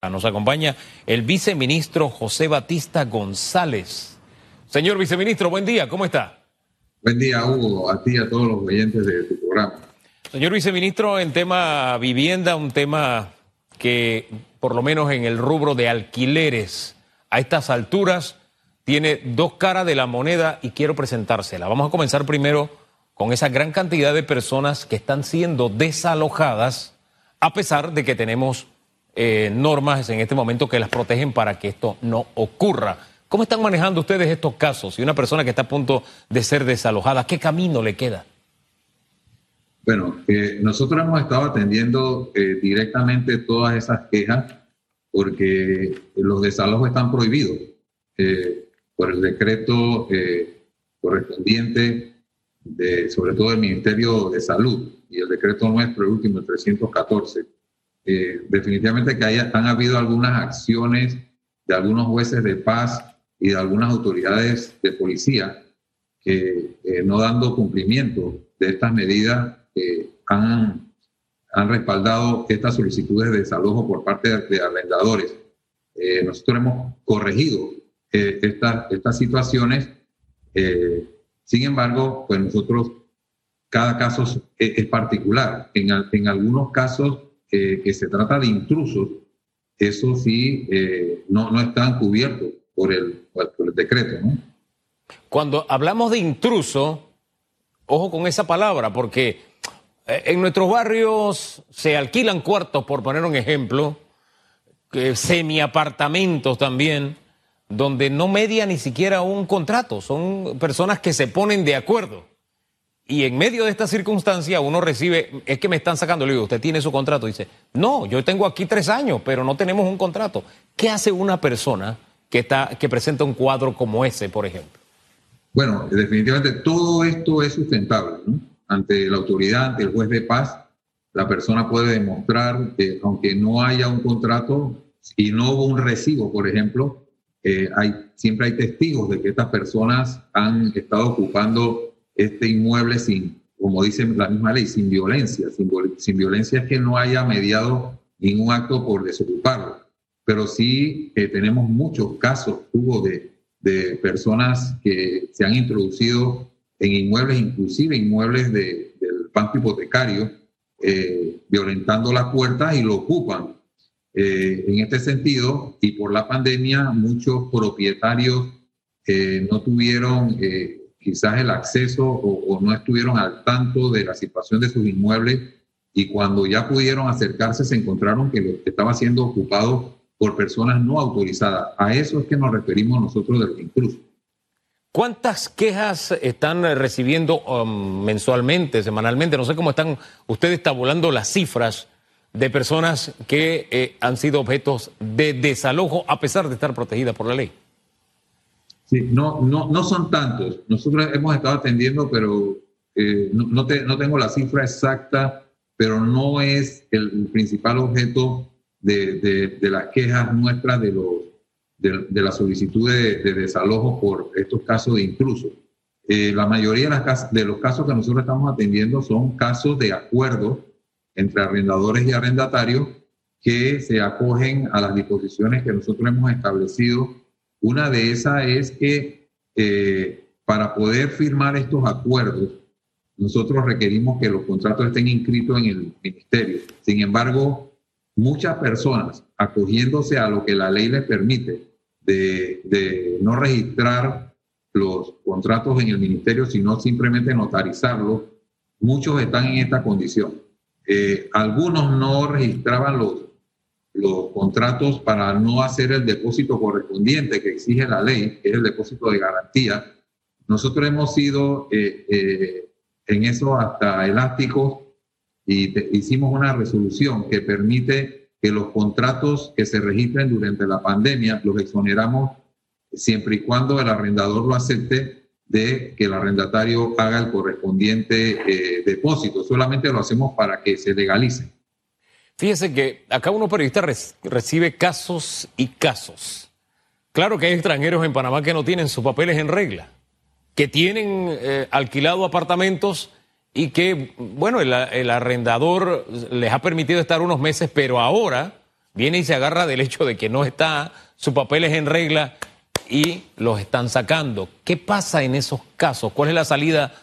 Nos acompaña el viceministro José Batista González. Señor viceministro, buen día, ¿cómo está? Buen día, Hugo, a ti y a todos los oyentes de tu programa. Señor viceministro, en tema vivienda, un tema que por lo menos en el rubro de alquileres a estas alturas tiene dos caras de la moneda y quiero presentársela. Vamos a comenzar primero con esa gran cantidad de personas que están siendo desalojadas a pesar de que tenemos eh, normas en este momento que las protegen para que esto no ocurra. ¿Cómo están manejando ustedes estos casos? Y una persona que está a punto de ser desalojada, ¿qué camino le queda? Bueno, eh, nosotros hemos estado atendiendo eh, directamente todas esas quejas porque los desalojos están prohibidos por el decreto correspondiente, de, sobre todo del Ministerio de Salud y el decreto nuestro, el último, el 314 eh, definitivamente que haya, han habido algunas acciones de algunos jueces de paz y de algunas autoridades de policía que eh, no dando cumplimiento de estas medidas han, han respaldado estas solicitudes de desalojo por parte de, arrendadores. Eh, nosotros hemos corregido estas, estas situaciones. sin embargo, pues nosotros, cada caso es, particular. En, en algunos casos que se trata de intrusos, eso sí eh, no, no están cubiertos por el, por el decreto. ¿no? Cuando hablamos de intruso, ojo con esa palabra, porque eh, en nuestros barrios se alquilan cuartos, por poner un ejemplo, semi-apartamentos también, donde no media ni siquiera un contrato, son personas que se ponen de acuerdo. Y en medio de esta circunstancia uno recibe, es que me están sacando, le digo, usted tiene su contrato. Dice, no, yo tengo aquí tres años, pero no tenemos un contrato. ¿Qué hace una persona que, está, que presenta un cuadro como ese, por ejemplo? Bueno, definitivamente todo esto es sustentable. Ante la autoridad, ante el juez de paz, la persona puede demostrar que aunque no haya un contrato y no hubo un recibo, por ejemplo, eh, hay, siempre hay testigos de que estas personas han estado ocupando este inmueble sin, como dice la misma ley, sin violencia. Sin, violencia es que no haya mediado ningún acto por desocuparlo. Pero sí eh, tenemos muchos casos, hubo de, de personas que se han introducido en inmuebles, inclusive inmuebles de, del banco hipotecario, eh, violentando las puertas y lo ocupan. Eh, en este sentido, y por la pandemia, muchos propietarios no tuvieron quizás el acceso o, no estuvieron al tanto de la situación de sus inmuebles y cuando ya pudieron acercarse se encontraron que, lo, estaba siendo ocupado por personas no autorizadas. A eso es que nos referimos nosotros de los intrusos. ¿Cuántas quejas están recibiendo um, mensualmente, semanalmente? No sé cómo están ustedes tabulando las cifras de personas que eh, han sido objetos de desalojo a pesar de estar protegidas por la ley. Sí, no, no, no son tantos. Nosotros hemos estado atendiendo, pero eh, no, no, tengo la cifra exacta, pero no es el principal objeto de, de, las quejas nuestras de, los, de, la solicitud de, desalojo por estos casos de intrusos. Eh, la mayoría de, de los casos que nosotros estamos atendiendo son casos de acuerdo entre arrendadores y arrendatarios que se acogen a las disposiciones que nosotros hemos establecido una de esas es que eh, para poder firmar estos acuerdos, nosotros requerimos que los contratos estén inscritos en el ministerio. Sin embargo, muchas personas acogiéndose a lo que la ley les permite de, no registrar los contratos en el ministerio, sino simplemente notarizarlos, muchos están en esta condición. Eh, algunos no registraban los, los contratos para no hacer el depósito correspondiente que exige la ley, que es el depósito de garantía. Nosotros hemos sido eh, eh, en eso hasta elásticos y hicimos una resolución que permite que los contratos que se registren durante la pandemia los exoneramos siempre y cuando el arrendador lo acepte de que el arrendatario haga el correspondiente eh, depósito. Solamente lo hacemos para que se legalice. Fíjese que acá uno periodista recibe casos y casos. Claro que hay extranjeros en Panamá que no tienen sus papeles en regla, que tienen eh, alquilado apartamentos y que, bueno, el, arrendador les ha permitido estar unos meses, pero ahora viene y se agarra del hecho de que no está, su papel es en regla y los están sacando. ¿Qué pasa en esos casos? ¿Cuál es la salida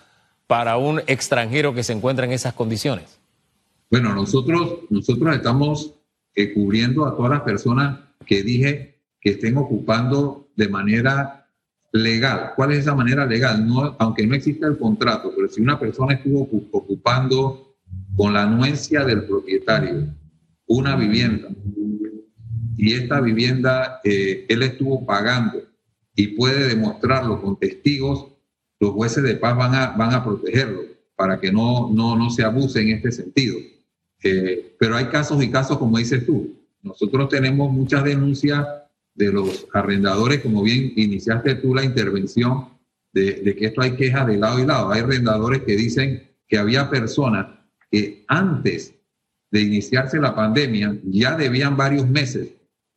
para un extranjero que se encuentra en esas condiciones? Bueno, nosotros, nosotros estamos eh, cubriendo a todas las personas que dije que estén ocupando de manera legal. ¿Cuál es esa manera legal? No, aunque no exista el contrato, pero si una persona estuvo ocupando con la anuencia del propietario una vivienda y esta vivienda eh, él estuvo pagando y puede demostrarlo con testigos, los jueces de paz van a, van a protegerlo para que no, no, no se abuse en este sentido. Eh, pero hay casos y casos, como dices tú. Nosotros tenemos muchas denuncias de los arrendadores, como bien iniciaste tú la intervención, de, que esto hay quejas de lado y lado. Hay arrendadores que dicen que había personas que antes de iniciarse la pandemia ya debían varios meses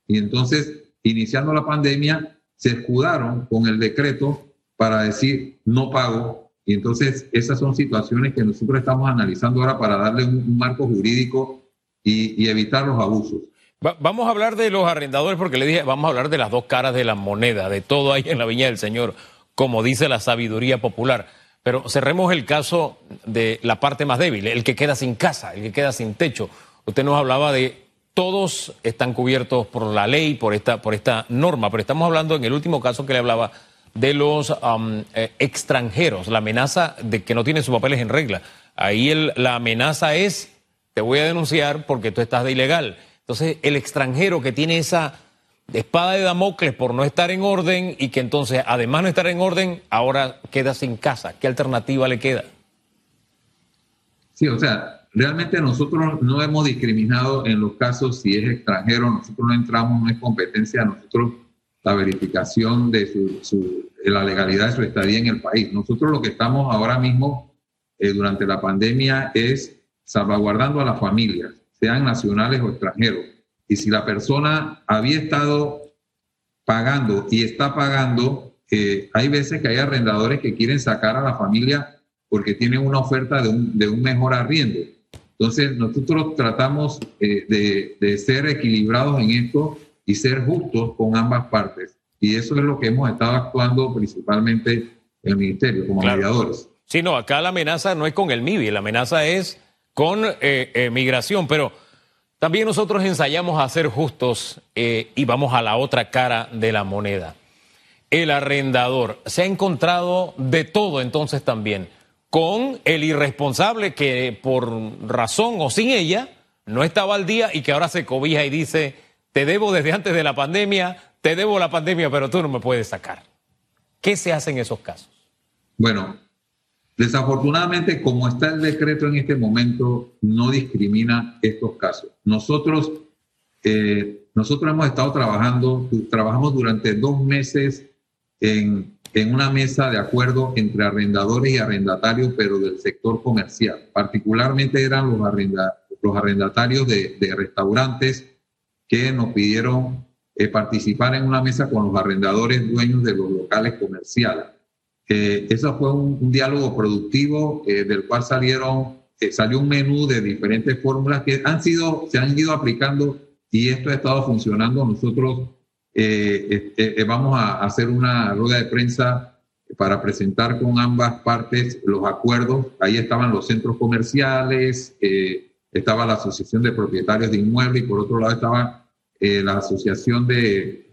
y entonces, iniciando la pandemia, se escudaron con el decreto para decir no pago. Y entonces esas son situaciones que nosotros estamos analizando ahora para darle un, marco jurídico y, evitar los abusos. vamos a hablar de los arrendadores porque le dije, vamos a hablar de las dos caras de la moneda, de todo ahí en la viña del Señor, como dice la sabiduría popular. Pero cerremos el caso de la parte más débil, el que queda sin casa, el que queda sin techo. Usted nos hablaba de todos están cubiertos por la ley, por esta, por esta norma, pero estamos hablando en el último caso que le hablaba de los um, extranjeros, la amenaza de que no tienen sus papeles en regla. Ahí el, la amenaza es, te voy a denunciar porque tú estás de ilegal. Entonces, el extranjero que tiene esa espada de Damocles por no estar en orden y que entonces, además no estar en orden, ahora queda sin casa. ¿Qué alternativa le queda? Sí, o sea, Realmente nosotros no hemos discriminado en los casos si es extranjero, nosotros no entramos, no es competencia nosotros la verificación de, su, la legalidad de su estadía en el país. Nosotros lo que estamos ahora mismo eh, durante la pandemia es salvaguardando a las familias, sean nacionales o extranjeros. Y si la persona había estado pagando y está pagando, eh, hay veces que hay arrendadores que quieren sacar a la familia porque tienen una oferta de un, de un mejor arriendo. Entonces, nosotros tratamos eh, de, ser equilibrados en esto y ser justos con ambas partes. Y eso es lo que hemos estado actuando principalmente en el Ministerio, como mediadores. Sí, no, acá la amenaza no es con el MIBI, la amenaza es con eh, eh, migración, pero también nosotros ensayamos a ser justos y vamos a la otra cara de la moneda. El arrendador se ha encontrado de todo entonces también con el irresponsable que por razón o sin ella no estaba al día y que ahora se cobija y dice, te debo desde antes de la pandemia, te debo la pandemia, pero tú no me puedes sacar. ¿Qué se hace en esos casos? Bueno, desafortunadamente, como está el decreto en este momento, no discrimina estos casos. Nosotros, eh, nosotros hemos estado trabajando, trabajamos durante dos meses en una mesa de acuerdo entre arrendadores y arrendatarios, pero del sector comercial. Particularmente eran los, los arrendatarios de, restaurantes que nos pidieron eh, participar en una mesa con los arrendadores dueños de los locales comerciales. Eh, eso fue un, diálogo productivo eh, del cual salieron, salió un menú de diferentes fórmulas que han sido, se han ido aplicando y esto ha estado funcionando. Nosotros eh, eh, eh, vamos a hacer una rueda de prensa para presentar con ambas partes los acuerdos. Ahí estaban los centros comerciales, estaba la Asociación de Propietarios de Inmuebles y por otro lado estaba la Asociación de,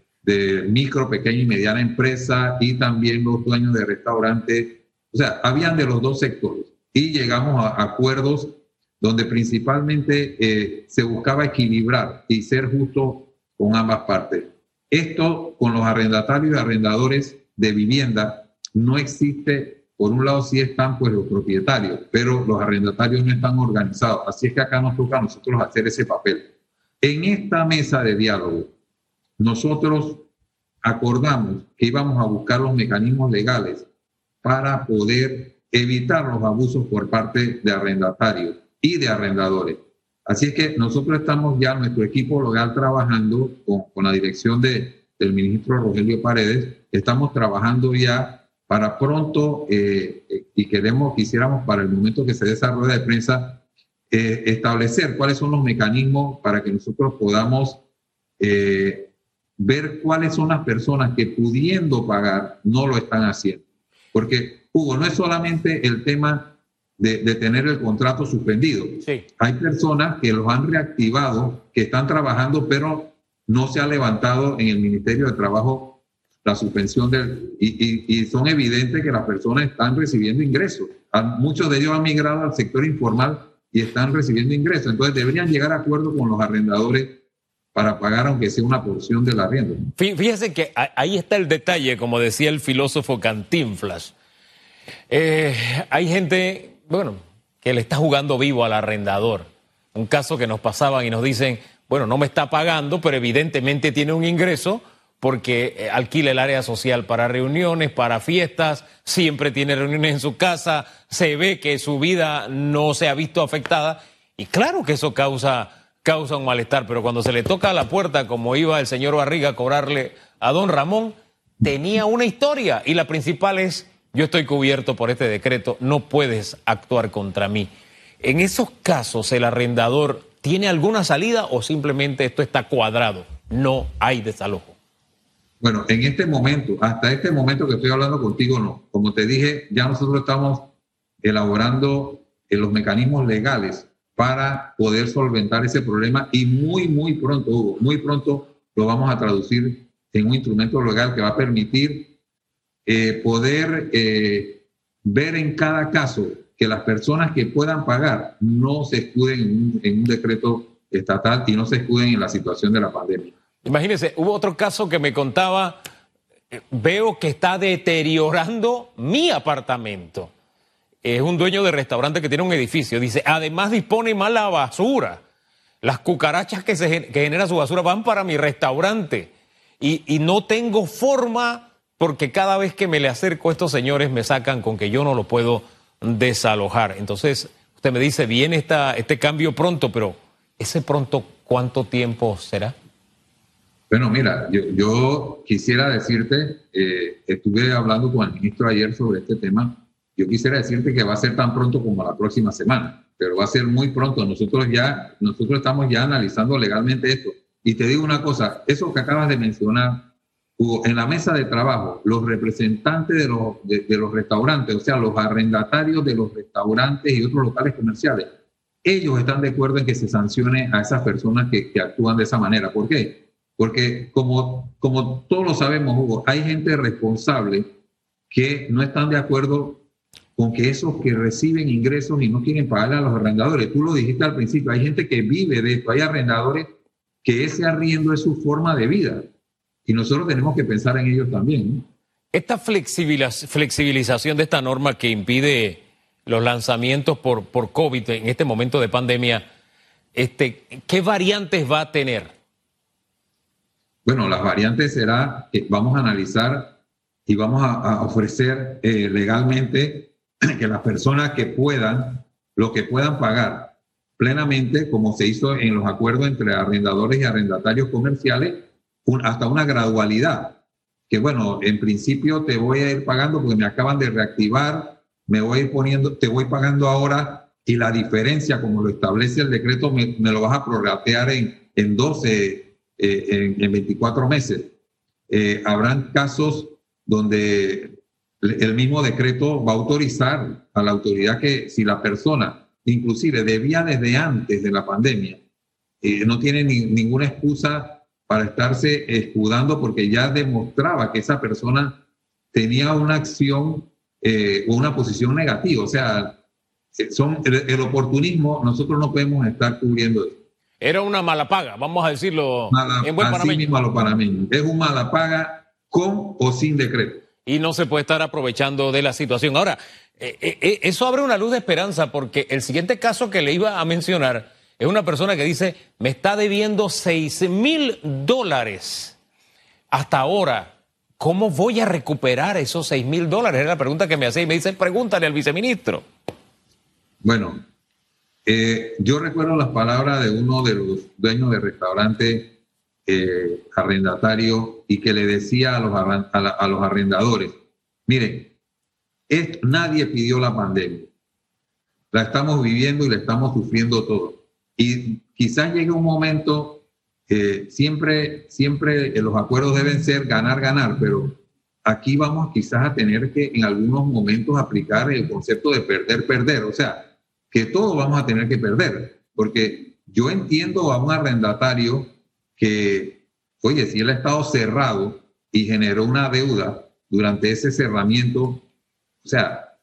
Micro, Pequeña y Mediana Empresa y también los dueños de restaurantes. O sea, habían de los dos sectores y llegamos a acuerdos donde principalmente se buscaba equilibrar y ser justo con ambas partes. Esto con los arrendatarios y arrendadores de vivienda no existe. Por un lado sí están pues los propietarios, pero los arrendatarios no están organizados. Así es que acá nos toca a nosotros hacer ese papel. En esta mesa de diálogo, nosotros acordamos que íbamos a buscar los mecanismos legales para poder evitar los abusos por parte de arrendatarios y de arrendadores. Así es que nosotros estamos ya, nuestro equipo local, trabajando con, la dirección de, del ministro Rogelio Paredes, estamos trabajando ya para pronto eh, y queremos, quisiéramos para el momento que se rueda de prensa, eh, establecer cuáles son los mecanismos para que nosotros podamos eh, ver cuáles son las personas que pudiendo pagar no lo están haciendo. Porque, Hugo, no es solamente el tema de, tener el contrato suspendido. Hay personas que los han reactivado, que están trabajando, pero no se ha levantado en el Ministerio de Trabajo la suspensión del... Y, son evidentes que las personas están recibiendo ingresos. Muchos de ellos han migrado al sector informal y están recibiendo ingresos. Entonces deberían llegar a acuerdo con los arrendadores para pagar aunque sea una porción del arriendo. Fíjese que ahí está el detalle, como decía el filósofo Cantinflas. Eh, hay gente, bueno, que le está jugando vivo al arrendador. Un caso que nos pasaban y nos dicen, bueno, no me está pagando, pero evidentemente tiene un ingreso porque eh, alquila el área social para reuniones, para fiestas, siempre tiene reuniones en su casa, se ve que su vida no se ha visto afectada y claro que eso causa causa un malestar, pero cuando se le toca a la puerta, como iba el señor Barriga a cobrarle a don Ramón, tenía una historia y la principal es, yo estoy cubierto por este decreto, no puedes actuar contra mí. En esos casos, ¿el arrendador tiene alguna salida o simplemente esto está cuadrado? No hay desalojo. Bueno, en este momento, hasta este momento que estoy hablando contigo, no. Como te dije, ya nosotros estamos elaborando eh, los mecanismos legales para poder solventar ese problema y muy, muy pronto, Hugo, muy pronto lo vamos a traducir en un instrumento legal que va a permitir eh, poder eh, ver en cada caso que las personas que puedan pagar no se escuden en un, decreto estatal y no se escuden en la situación de la pandemia. Imagínense, hubo otro caso que me contaba, eh, veo que está deteriorando mi apartamento es un dueño de restaurante que tiene un edificio. Dice, además dispone más la basura. Las cucarachas que, se, que genera su basura van para mi restaurante. Y, y, no tengo forma porque cada vez que me le acerco a estos señores me sacan con que yo no lo puedo desalojar. Entonces, usted me dice, viene esta, este cambio pronto, pero ese pronto, ¿cuánto tiempo será? Bueno, mira, yo, yo quisiera decirte, eh, estuve hablando con el ministro ayer sobre este tema yo quisiera decirte que va a ser tan pronto como la próxima semana, pero va a ser muy pronto. Nosotros ya, nosotros estamos ya analizando legalmente esto. Y te digo una cosa, eso que acabas de mencionar, Hugo, en la mesa de trabajo, los representantes de los, de, los restaurantes, o sea, los arrendatarios de los restaurantes y otros locales comerciales, ellos están de acuerdo en que se sancione a esas personas que, que actúan de esa manera. ¿Por qué? Porque como, como todos lo sabemos, Hugo, hay gente responsable que no están de acuerdo con que esos que reciben ingresos y no quieren pagarle a los arrendadores. Tú lo dijiste al principio, hay gente que vive de esto, hay arrendadores que ese arriendo es su forma de vida. Y nosotros tenemos que pensar en ellos también. Esta flexibilización de esta norma que impide los lanzamientos por, por COVID en este momento de pandemia, este, ¿qué variantes va a tener? Bueno, las variantes será que vamos a analizar y vamos a, ofrecer eh, legalmente que las personas que puedan, lo que puedan pagar plenamente, como se hizo en los acuerdos entre arrendadores y arrendatarios comerciales, hasta una gradualidad. Que bueno, en principio te voy a ir pagando porque me acaban de reactivar, me voy a ir poniendo, te voy pagando ahora y la diferencia, como lo establece el decreto, me, lo vas a prorratear en, en 12, eh, en, 24 meses. Eh, habrán casos donde el mismo decreto va a autorizar a la autoridad que si la persona, inclusive debía desde antes de la pandemia, eh, no tiene ninguna excusa para estarse escudando porque ya demostraba que esa persona tenía una acción eh, o una posición negativa. O sea, son el, oportunismo, nosotros no podemos estar cubriendo eso. Era una mala paga, vamos a decirlo en buen así mismo Es un mala paga con o sin decreto y no se puede estar aprovechando de la situación. Ahora, eh, eh, eh, eso abre una luz de esperanza porque el siguiente caso que le iba a mencionar es una persona que dice, me está debiendo 6 mil dólares hasta ahora. ¿Cómo voy a recuperar esos 6 mil dólares? Es la pregunta que me hace y me dice, pregúntale al viceministro. Bueno, yo recuerdo las palabras de uno de los dueños de restaurante eh, arrendatario y que le decía a los, a, los arrendadores, miren, nadie pidió la pandemia, la estamos viviendo y la estamos sufriendo todos. Y quizás llegue un momento eh, siempre, siempre los acuerdos deben ser ganar, ganar, pero aquí vamos quizás a tener que en algunos momentos aplicar el concepto de perder, perder. O sea, que todos vamos a tener que perder, porque yo entiendo a un arrendatario que, oye, si él ha estado cerrado y generó una deuda durante ese cerramiento, o sea,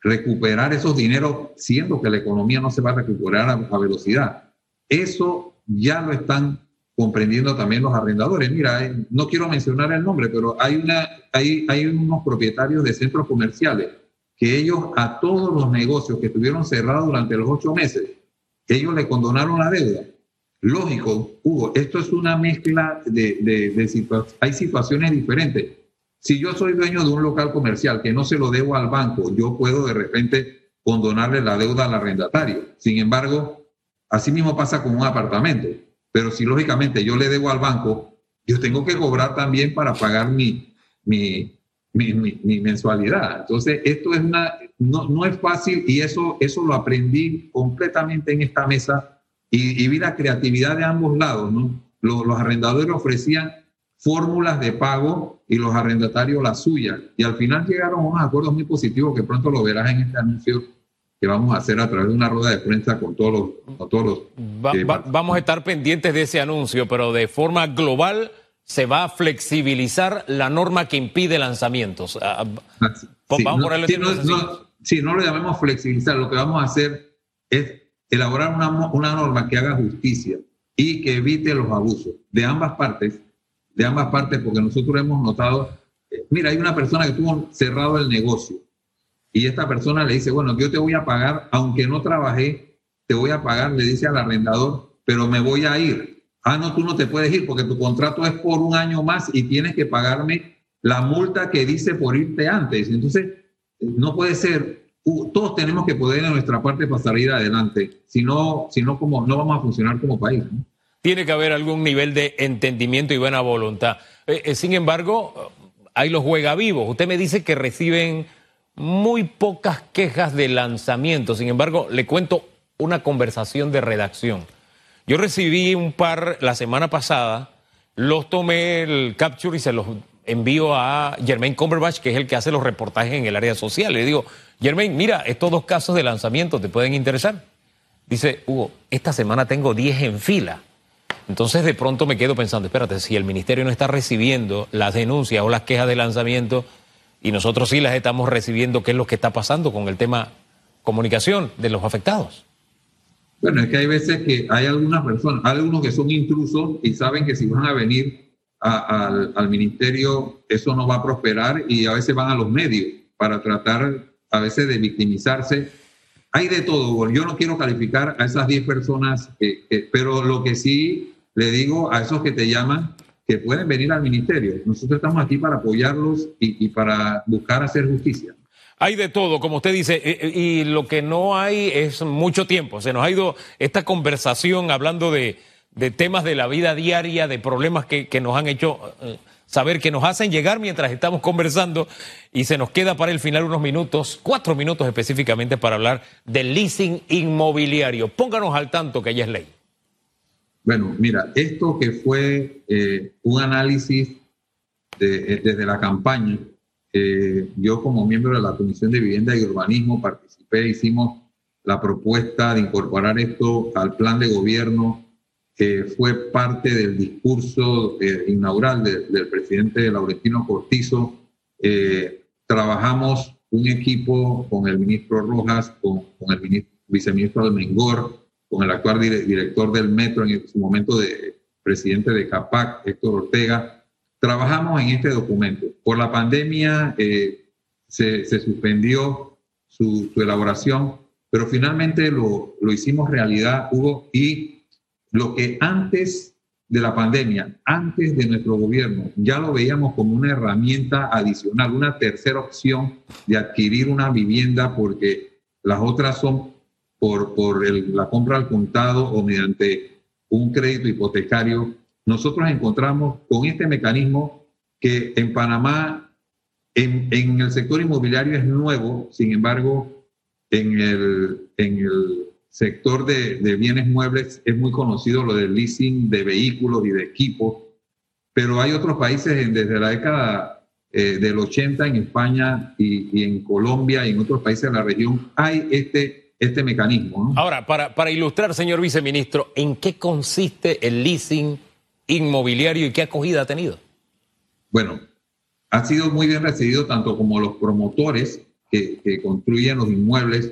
recuperar esos dineros, siendo que la economía no se va a recuperar a, velocidad. Eso ya lo están comprendiendo también los arrendadores. Mira, eh, no quiero mencionar el nombre, pero hay, una, hay, hay unos propietarios de centros comerciales que ellos a todos los negocios que estuvieron cerrados durante los ocho meses, ellos le condonaron la deuda. Lógico, Hugo, esto es una mezcla de, de, situaciones, hay situaciones diferentes. Si yo soy dueño de un local comercial que no se lo debo al banco, yo puedo de repente condonarle la deuda al arrendatario. Sin embargo, así mismo pasa con un apartamento. Pero si lógicamente yo le debo al banco, yo tengo que cobrar también para pagar mi, mi, mi, mensualidad. Entonces, esto es una, no, no, es fácil y eso, eso lo aprendí completamente en esta mesa y, y vi la creatividad de ambos lados. ¿no? Los, los arrendadores ofrecían fórmulas de pago y los arrendatarios la suya. Y al final llegaron a unos acuerdos muy positivos que pronto lo verás en este anuncio que vamos a hacer a través de una rueda de prensa con todos los... todos los eh, vamos a estar pendientes de ese anuncio, pero de forma global se va a flexibilizar la norma que impide lanzamientos. Ah, ah, vamos a ponerle sí, no, lo llamemos flexibilizar, lo que vamos a hacer es elaborar una, una norma que haga justicia y que evite los abusos de ambas partes de ambas partes, porque nosotros hemos notado, eh, mira, hay una persona que tuvo cerrado el negocio y esta persona le dice, bueno, yo te voy a pagar, aunque no trabajé, te voy a pagar, le dice al arrendador, pero me voy a ir. Ah, no, tú no te puedes ir porque tu contrato es por un año más y tienes que pagarme la multa que dice por irte antes. Entonces, no puede ser, todos tenemos que poder en nuestra parte para salir adelante, si no, si no, como, no vamos a funcionar como país. tiene que haber algún nivel de entendimiento y buena voluntad. Eh, eh, sin embargo, hay los juega vivos. Usted me dice que reciben muy pocas quejas de lanzamiento. Sin embargo, le cuento una conversación de redacción. Yo recibí un par la semana pasada, los tomé el capture y se los envío a Germain Cumberbatch, que es el que hace los reportajes en el área social. Le digo, Germain, mira, estos dos casos de lanzamiento te pueden interesar. Dice, Hugo, esta semana tengo 10 en fila. Entonces de pronto me quedo pensando, espérate, si el ministerio no está recibiendo las denuncias o las quejas de lanzamiento y nosotros sí las estamos recibiendo, ¿qué es lo que está pasando con el tema comunicación de los afectados? Bueno, es que hay veces que hay algunas personas, algunos que son intrusos y saben que si van a venir al, ministerio eso no va a prosperar y a veces van a los medios para tratar a veces de victimizarse. Hay de todo, yo no quiero calificar a esas 10 personas, pero lo que sí le digo a esos que te llaman que pueden venir al ministerio. Nosotros estamos aquí para apoyarlos y, para buscar hacer justicia. Hay de todo, como usted dice, y, lo que no hay es mucho tiempo. Se nos ha ido esta conversación hablando de, temas de la vida diaria, de problemas que, nos han hecho eh, saber, que nos hacen llegar mientras estamos conversando, y se nos queda para el final unos minutos, cuatro minutos específicamente, para hablar del leasing inmobiliario. Pónganos al tanto que ya es ley. Bueno, mira, esto que fue eh, un análisis eh, desde la campaña, eh, yo como miembro de la Comisión de Vivienda y Urbanismo participé, hicimos la propuesta de incorporar esto al plan de gobierno, que fue parte del discurso inaugural del presidente Laurentino Cortizo. trabajamos un equipo con el ministro Rojas, con, con el viceministro Almengor, con el actual director del metro en su momento de presidente de CAPAC, Héctor Ortega, trabajamos en este documento. Por la pandemia eh, se, suspendió su, elaboración, pero finalmente lo, lo hicimos realidad, Hugo, y lo que antes de la pandemia, antes de nuestro gobierno, ya lo veíamos como una herramienta adicional, una tercera opción de adquirir una vivienda porque las otras son por, por la compra al contado o mediante un crédito hipotecario, nosotros encontramos con este mecanismo que en Panamá, en, en el sector inmobiliario es nuevo, sin embargo, en el, en el sector de, bienes muebles es muy conocido lo del leasing de vehículos y de equipos, pero hay otros países desde la década eh, del 80 en España y, y, en Colombia y en otros países de la región hay este, este mecanismo. Ahora, para, para ilustrar, señor viceministro, ¿en qué consiste el leasing inmobiliario y qué acogida ha tenido? Bueno, ha sido muy bien recibido tanto como los promotores que, construyen los inmuebles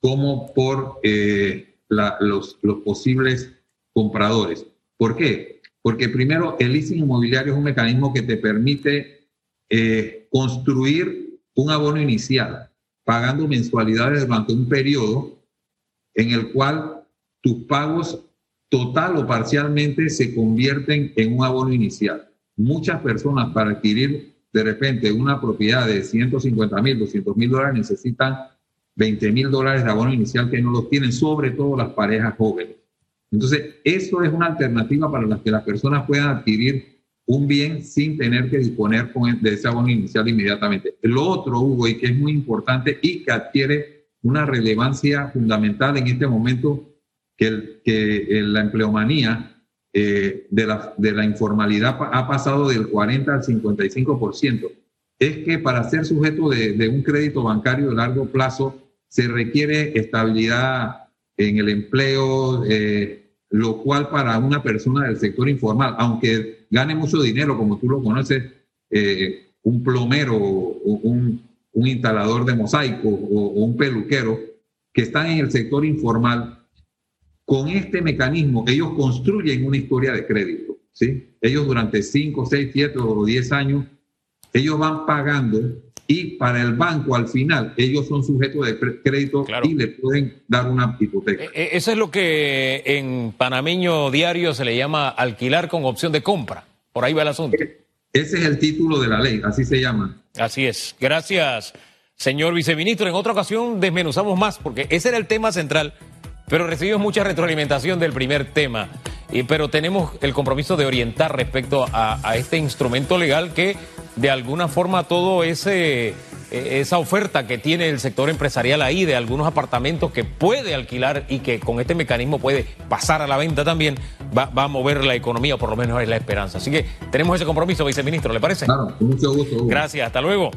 como por eh, los posibles compradores. ¿Por qué? Porque primero el leasing inmobiliario es un mecanismo que te permite eh, construir un abono inicial pagando mensualidades durante un periodo en el cual tus pagos total o parcialmente se convierten en un abono inicial. Muchas personas para adquirir de repente una propiedad de 150 mil, 200 mil dólares necesitan 20 mil dólares de abono inicial que no los tienen, sobre todo las parejas jóvenes. Entonces, eso es una alternativa para las que las personas puedan adquirir un bien sin tener que disponer de ese abono inicial inmediatamente. Lo otro, Hugo, y que es muy importante y que adquiere una relevancia fundamental en este momento, que, el, que la empleomanía eh, de, la, de la informalidad ha pasado del 40 al 55%, es que para ser sujeto de, de, un crédito bancario de largo plazo se requiere estabilidad en el empleo, eh, lo cual para una persona del sector informal, aunque gane mucho dinero, como tú lo conoces, eh, un plomero un, un, instalador de mosaico o, o un peluquero, que están en el sector informal, con este mecanismo, ellos construyen una historia de crédito. ¿sí? Ellos durante 5, 6, 7 o 10 años, ellos van pagando y para el banco al final, ellos son sujetos de crédito claro. y le pueden dar una hipoteca. Eso es lo que en panameño diario se le llama alquilar con opción de compra. Por ahí va el asunto. Ese es el título de la ley, así se llama. Así es. Gracias, señor viceministro. En otra ocasión desmenuzamos más, porque ese era el tema central pero recibimos mucha retroalimentación del primer tema. Pero tenemos el compromiso de orientar respecto a, a, este instrumento legal que de alguna forma todo ese esa oferta que tiene el sector empresarial ahí de algunos apartamentos que puede alquilar y que con este mecanismo puede pasar a la venta también, va, va a mover la economía, o por lo menos es la esperanza. Así que tenemos ese compromiso, viceministro, ¿le parece? Claro, con mucho gusto. Hugo. Gracias, hasta luego.